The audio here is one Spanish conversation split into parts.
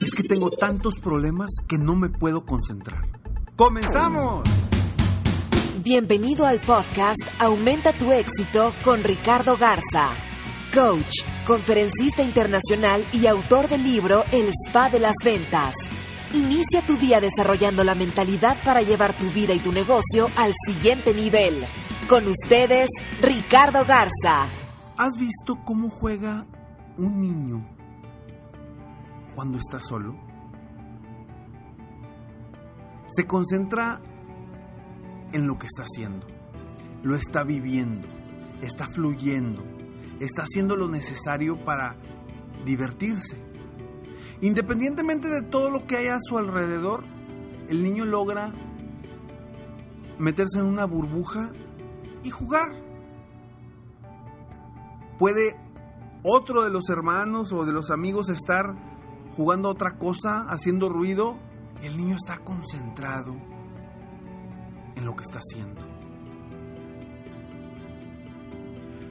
Es que tengo tantos problemas que no me puedo concentrar. ¡Comenzamos! Bienvenido al podcast Aumenta tu éxito con Ricardo Garza, coach, conferencista internacional y autor del libro El Spa de las Ventas. Inicia tu día desarrollando la mentalidad para llevar tu vida y tu negocio al siguiente nivel. Con ustedes, Ricardo Garza. ¿Has visto cómo juega un niño cuando está solo? Se concentra en lo que está haciendo, lo está viviendo, está fluyendo, está haciendo lo necesario para divertirse. Independientemente de todo lo que hay a su alrededor, el niño logra meterse en una burbuja y jugar. Puede otro de los hermanos o de los amigos estar jugando a otra cosa, haciendo ruido, el niño está concentrado en lo que está haciendo.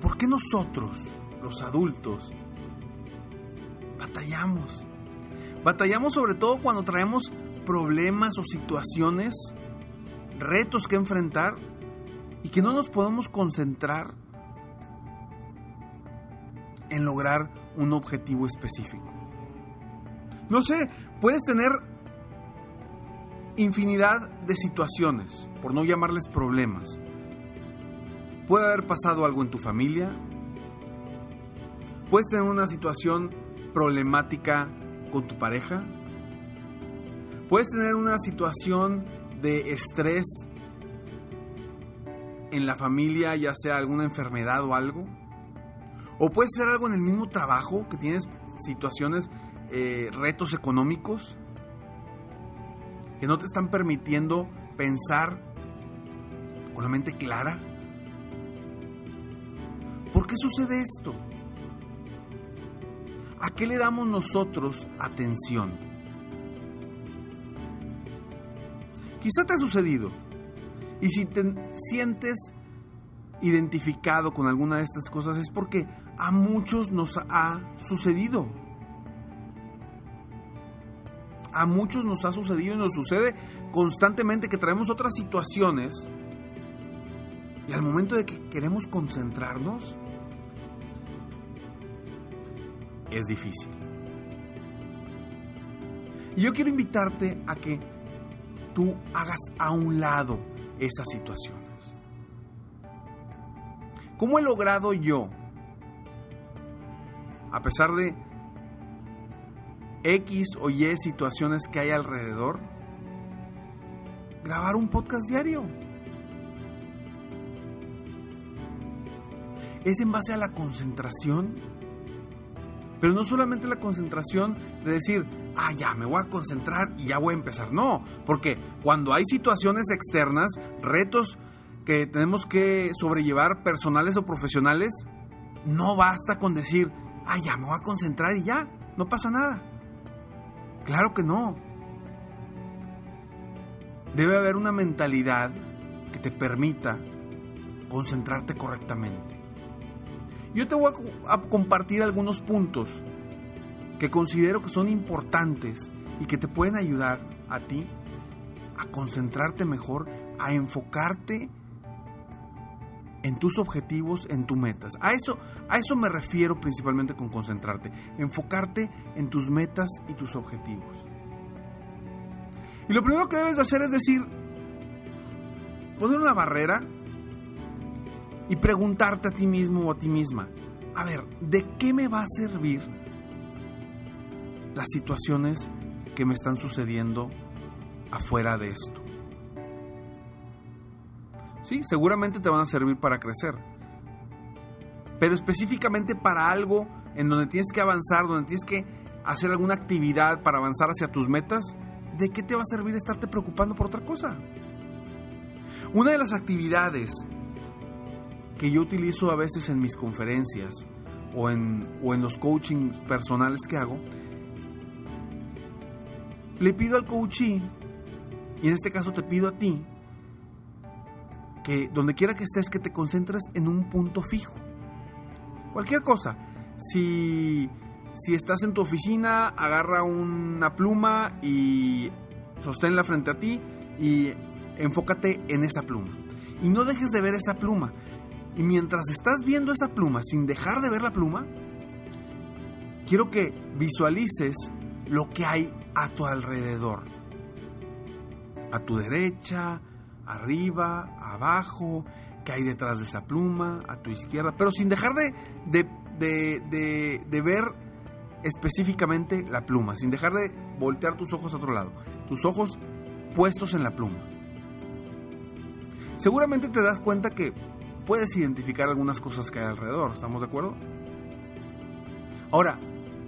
¿Por qué nosotros, los adultos, batallamos? Batallamos sobre todo cuando traemos problemas o situaciones, retos que enfrentar y que no nos podemos concentrar en lograr un objetivo específico. No sé, puedes tener infinidad de situaciones, por no llamarles problemas. Puede haber pasado algo en tu familia. Puedes tener una situación problemática con tu pareja. Puedes tener una situación de estrés en la familia, ya sea alguna enfermedad o algo. O puede ser algo en el mismo trabajo, que tienes situaciones eh, retos económicos que no te están permitiendo pensar con la mente clara. ¿Por qué sucede esto? ¿A qué le damos nosotros atención? Quizá te ha sucedido. Y si te sientes identificado con alguna de estas cosas es porque a muchos nos ha sucedido a muchos nos ha sucedido y nos sucede constantemente que traemos otras situaciones y al momento de que queremos concentrarnos, es difícil. Y yo quiero invitarte a que tú hagas a un lado esas situaciones. ¿Cómo he logrado yo, a pesar de X o Y situaciones que hay alrededor, grabar un podcast diario. Es en base a la concentración, pero no solamente la concentración de decir, ah, ya, me voy a concentrar y ya voy a empezar. No, porque cuando hay situaciones externas, retos que tenemos que sobrellevar personales o profesionales, no basta con decir, ah, ya, me voy a concentrar y ya, no pasa nada. Claro que no. Debe haber una mentalidad que te permita concentrarte correctamente. Yo te voy a compartir algunos puntos que considero que son importantes y que te pueden ayudar a ti a concentrarte mejor, a enfocarte en tus objetivos, en tus metas. A eso, a eso me refiero principalmente con concentrarte, enfocarte en tus metas y tus objetivos. Y lo primero que debes de hacer es decir, poner una barrera y preguntarte a ti mismo o a ti misma, a ver, ¿de qué me va a servir las situaciones que me están sucediendo afuera de esto? Sí, seguramente te van a servir para crecer. Pero específicamente para algo en donde tienes que avanzar, donde tienes que hacer alguna actividad para avanzar hacia tus metas, ¿de qué te va a servir estarte preocupando por otra cosa? Una de las actividades que yo utilizo a veces en mis conferencias o en, o en los coachings personales que hago, le pido al coachee, y en este caso te pido a ti, donde quiera que estés, que te concentres en un punto fijo. Cualquier cosa. Si, si estás en tu oficina, agarra una pluma y sosténla frente a ti y enfócate en esa pluma. Y no dejes de ver esa pluma. Y mientras estás viendo esa pluma, sin dejar de ver la pluma, quiero que visualices lo que hay a tu alrededor. A tu derecha, arriba, abajo, que hay detrás de esa pluma, a tu izquierda, pero sin dejar de, de, ver específicamente la pluma, sin dejar de voltear tus ojos a otro lado, tus ojos puestos en la pluma. Seguramente te das cuenta que puedes identificar algunas cosas que hay alrededor, ¿estamos de acuerdo? Ahora,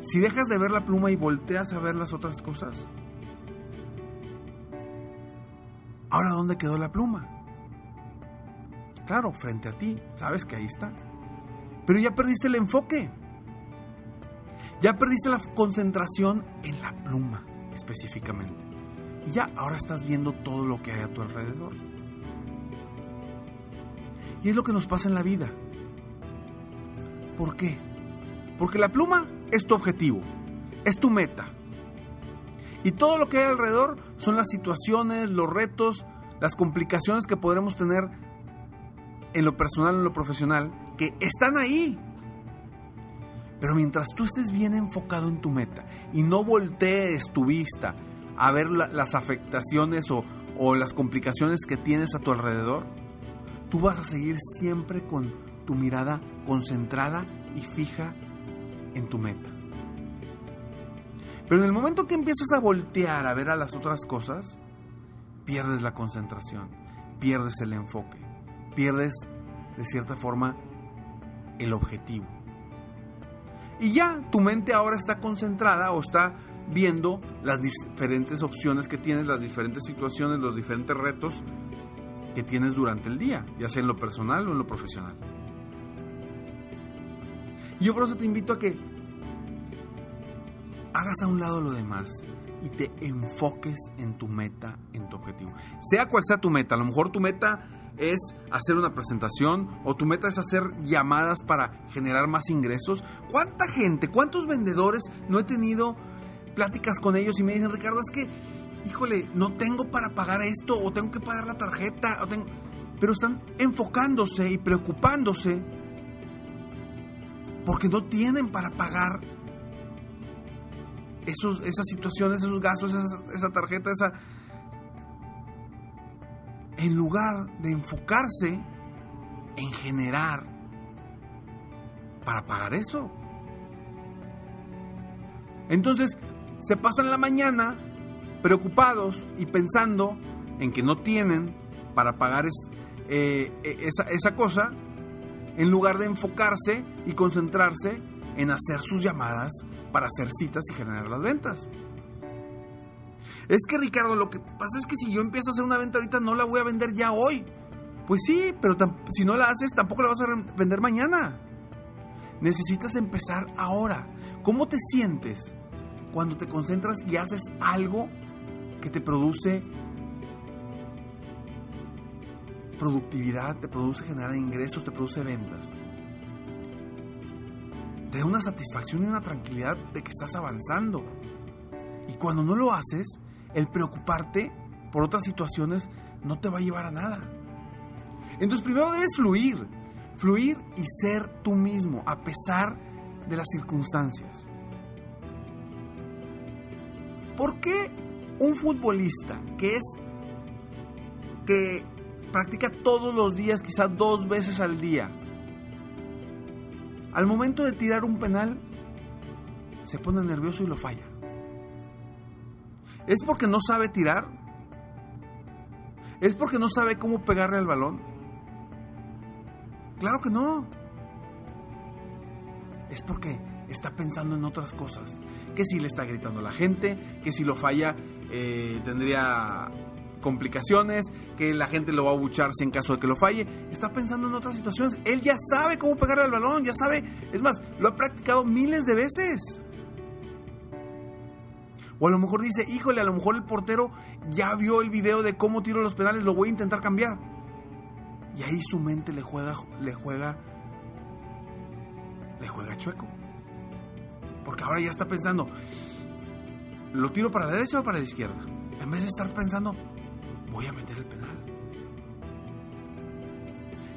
si dejas de ver la pluma y volteas a ver las otras cosas, Ahora, ¿dónde quedó la pluma? Claro, frente a ti, sabes que ahí está. Pero ya perdiste el enfoque. Ya perdiste la concentración en la pluma específicamente. Y ya ahora estás viendo todo lo que hay a tu alrededor. Y es lo que nos pasa en la vida. ¿Por qué? Porque la pluma es tu objetivo, es tu meta. Y todo lo que hay alrededor son las situaciones, los retos, las complicaciones que podremos tener en lo personal, en lo profesional, que están ahí. Pero mientras tú estés bien enfocado en tu meta y no voltees tu vista a ver las afectaciones o, las complicaciones que tienes a tu alrededor, tú vas a seguir siempre con tu mirada concentrada y fija en tu meta. Pero en el momento que empiezas a voltear a ver a las otras cosas, pierdes la concentración, pierdes el enfoque, pierdes de cierta forma el objetivo. Y ya tu mente ahora está concentrada o está viendo las diferentes opciones que tienes, las diferentes situaciones, los diferentes retos que tienes durante el día, ya sea en lo personal o en lo profesional. Y yo por eso te invito a que hagas a un lado lo demás y te enfoques en tu meta, en tu objetivo. Sea cual sea tu meta, a lo mejor tu meta es hacer una presentación o tu meta es hacer llamadas para generar más ingresos. ¿Cuánta gente, cuántos vendedores no he tenido pláticas con ellos y me dicen, Ricardo, es que, híjole, no tengo para pagar esto o tengo que pagar la tarjeta, pero están enfocándose y preocupándose porque no tienen para pagar esos, esas situaciones, esos gastos, esa, tarjeta, esa... En lugar de enfocarse en generar para pagar eso. Entonces, se pasan la mañana preocupados y pensando en que no tienen para pagar eh, e, esa, esa cosa, en lugar de enfocarse y concentrarse en hacer sus llamadas para hacer citas y generar las ventas. Es que Ricardo, lo que pasa es que si yo empiezo a hacer una venta ahorita no la voy a vender ya hoy. Pues sí, pero si no la haces tampoco la vas a vender mañana. Necesitas empezar ahora. ¿Cómo te sientes cuando te concentras y haces algo que te produce productividad, te produce generar ingresos, te produce ventas? Te da una satisfacción y una tranquilidad de que estás avanzando. Y cuando no lo haces, el preocuparte por otras situaciones no te va a llevar a nada. Entonces primero debes fluir, fluir y ser tú mismo a pesar de las circunstancias. ¿Por qué un futbolista que es que practica todos los días, quizás dos veces al día, al momento de tirar un penal se pone nervioso y lo falla? ¿Es porque no sabe tirar? ¿Es porque no sabe cómo pegarle al balón? Claro que no. Es porque está pensando en otras cosas. Que si le está gritando a la gente, que si lo falla eh, tendría complicaciones, que la gente lo va a bucharse en caso de que lo falle. Está pensando en otras situaciones. Él ya sabe cómo pegarle al balón, ya sabe. Es más, lo ha practicado miles de veces. O a lo mejor dice, híjole, a lo mejor el portero ya vio el video de cómo tiro los penales, lo voy a intentar cambiar. Y ahí su mente le juega, le juega, le juega chueco. Porque ahora ya está pensando, ¿lo tiro para la derecha o para la izquierda? En vez de estar pensando, voy a meter el penal.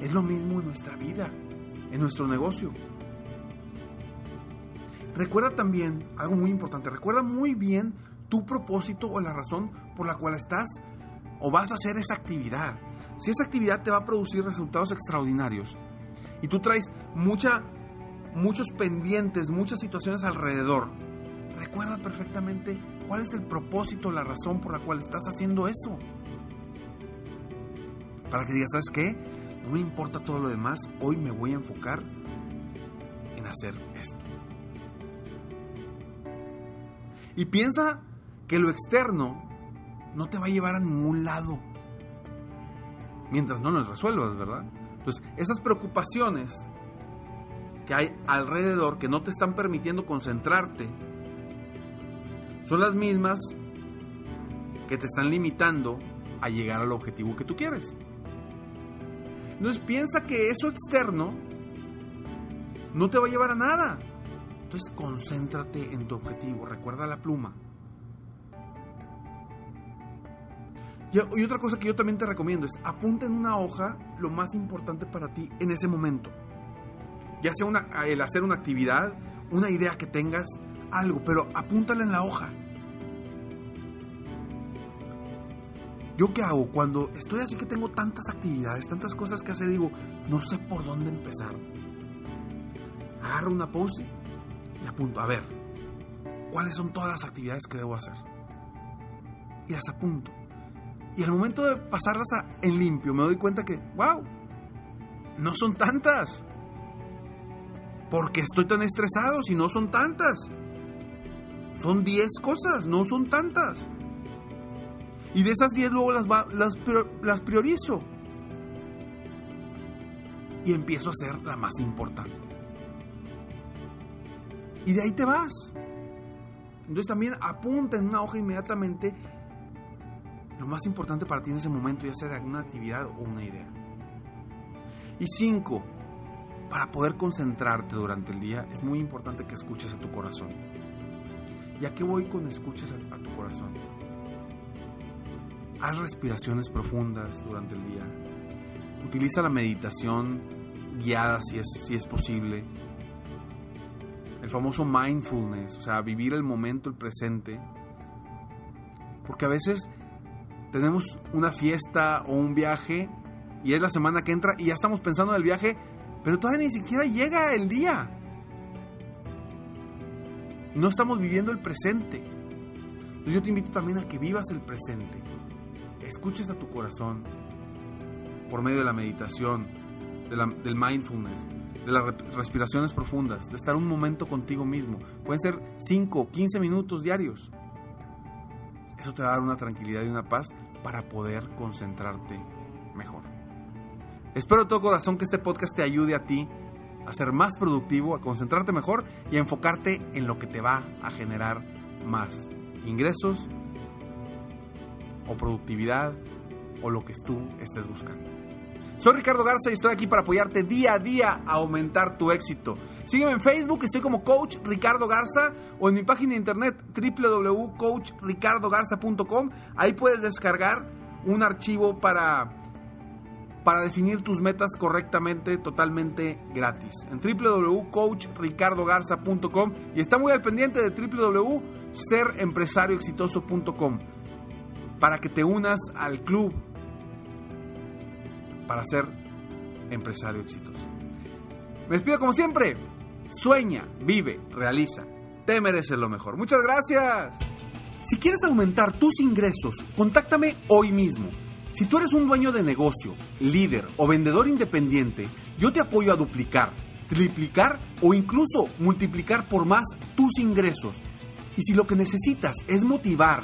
Es lo mismo en nuestra vida, en nuestro negocio. Recuerda también algo muy importante, recuerda muy bien tu propósito o la razón por la cual estás o vas a hacer esa actividad. Si esa actividad te va a producir resultados extraordinarios y tú traes mucha, muchos pendientes, muchas situaciones alrededor, recuerda perfectamente cuál es el propósito, la razón por la cual estás haciendo eso. Para que digas, ¿sabes qué? No me importa todo lo demás, hoy me voy a enfocar en hacer esto. Y piensa que lo externo no te va a llevar a ningún lado. Mientras no lo resuelvas, ¿verdad? Entonces, esas preocupaciones que hay alrededor que no te están permitiendo concentrarte son las mismas que te están limitando a llegar al objetivo que tú quieres. Entonces piensa que eso externo no te va a llevar a nada. Entonces concéntrate en tu objetivo, recuerda la pluma. Y, otra cosa que yo también te recomiendo es apunta en una hoja lo más importante para ti en ese momento. Ya sea el hacer una actividad, una idea que tengas, algo, pero apúntala en la hoja. ¿Yo qué hago? Cuando estoy así que tengo tantas actividades, tantas cosas que hacer, digo, no sé por dónde empezar. Agarro una post y apunto, a ver, ¿cuáles son todas las actividades que debo hacer? Y las apunto. Y al momento de pasarlas en limpio, me doy cuenta que, wow, no son tantas. Porque estoy tan estresado si no son tantas? Son 10 cosas, no son tantas. Y de esas 10 luego las, las, priorizo. Y empiezo a hacer la más importante. Y de ahí te vas. Entonces también apunta en una hoja inmediatamente lo más importante para ti en ese momento, ya sea de alguna actividad o una idea. Y cinco, para poder concentrarte durante el día, es muy importante que escuches a tu corazón. ¿Y a qué voy con escuches a, tu corazón? Haz respiraciones profundas durante el día. Utiliza la meditación guiada si es, si es posible. El famoso mindfulness, o sea, vivir el momento, el presente. Porque a veces tenemos una fiesta o un viaje y es la semana que entra y ya estamos pensando en el viaje, pero todavía ni siquiera llega el día. No estamos viviendo el presente. yo te invito también a que vivas el presente. Escuches a tu corazón por medio de la meditación, del mindfulness, de las respiraciones profundas, de estar un momento contigo mismo. Pueden ser 5, 15 minutos diarios. Eso te va a dar una tranquilidad y una paz para poder concentrarte mejor. Espero de todo corazón que este podcast te ayude a ti a ser más productivo, a concentrarte mejor y a enfocarte en lo que te va a generar más ingresos o productividad o lo que tú estés buscando. Soy Ricardo Garza y estoy aquí para apoyarte día a día a aumentar tu éxito. Sígueme en Facebook, estoy como Coach Ricardo Garza o en mi página de internet www.coachricardogarza.com. Ahí puedes descargar un archivo para para definir tus metas correctamente, totalmente gratis. En www.coachricardogarza.com y está muy al pendiente de www.serempresarioexitoso.com para que te unas al club para ser empresario exitoso. Me despido como siempre. Sueña, vive, realiza. Te mereces lo mejor. Muchas gracias. Si quieres aumentar tus ingresos, contáctame hoy mismo. Si tú eres un dueño de negocio, líder o vendedor independiente, yo te apoyo a duplicar, triplicar o incluso multiplicar por más tus ingresos. Y si lo que necesitas es motivar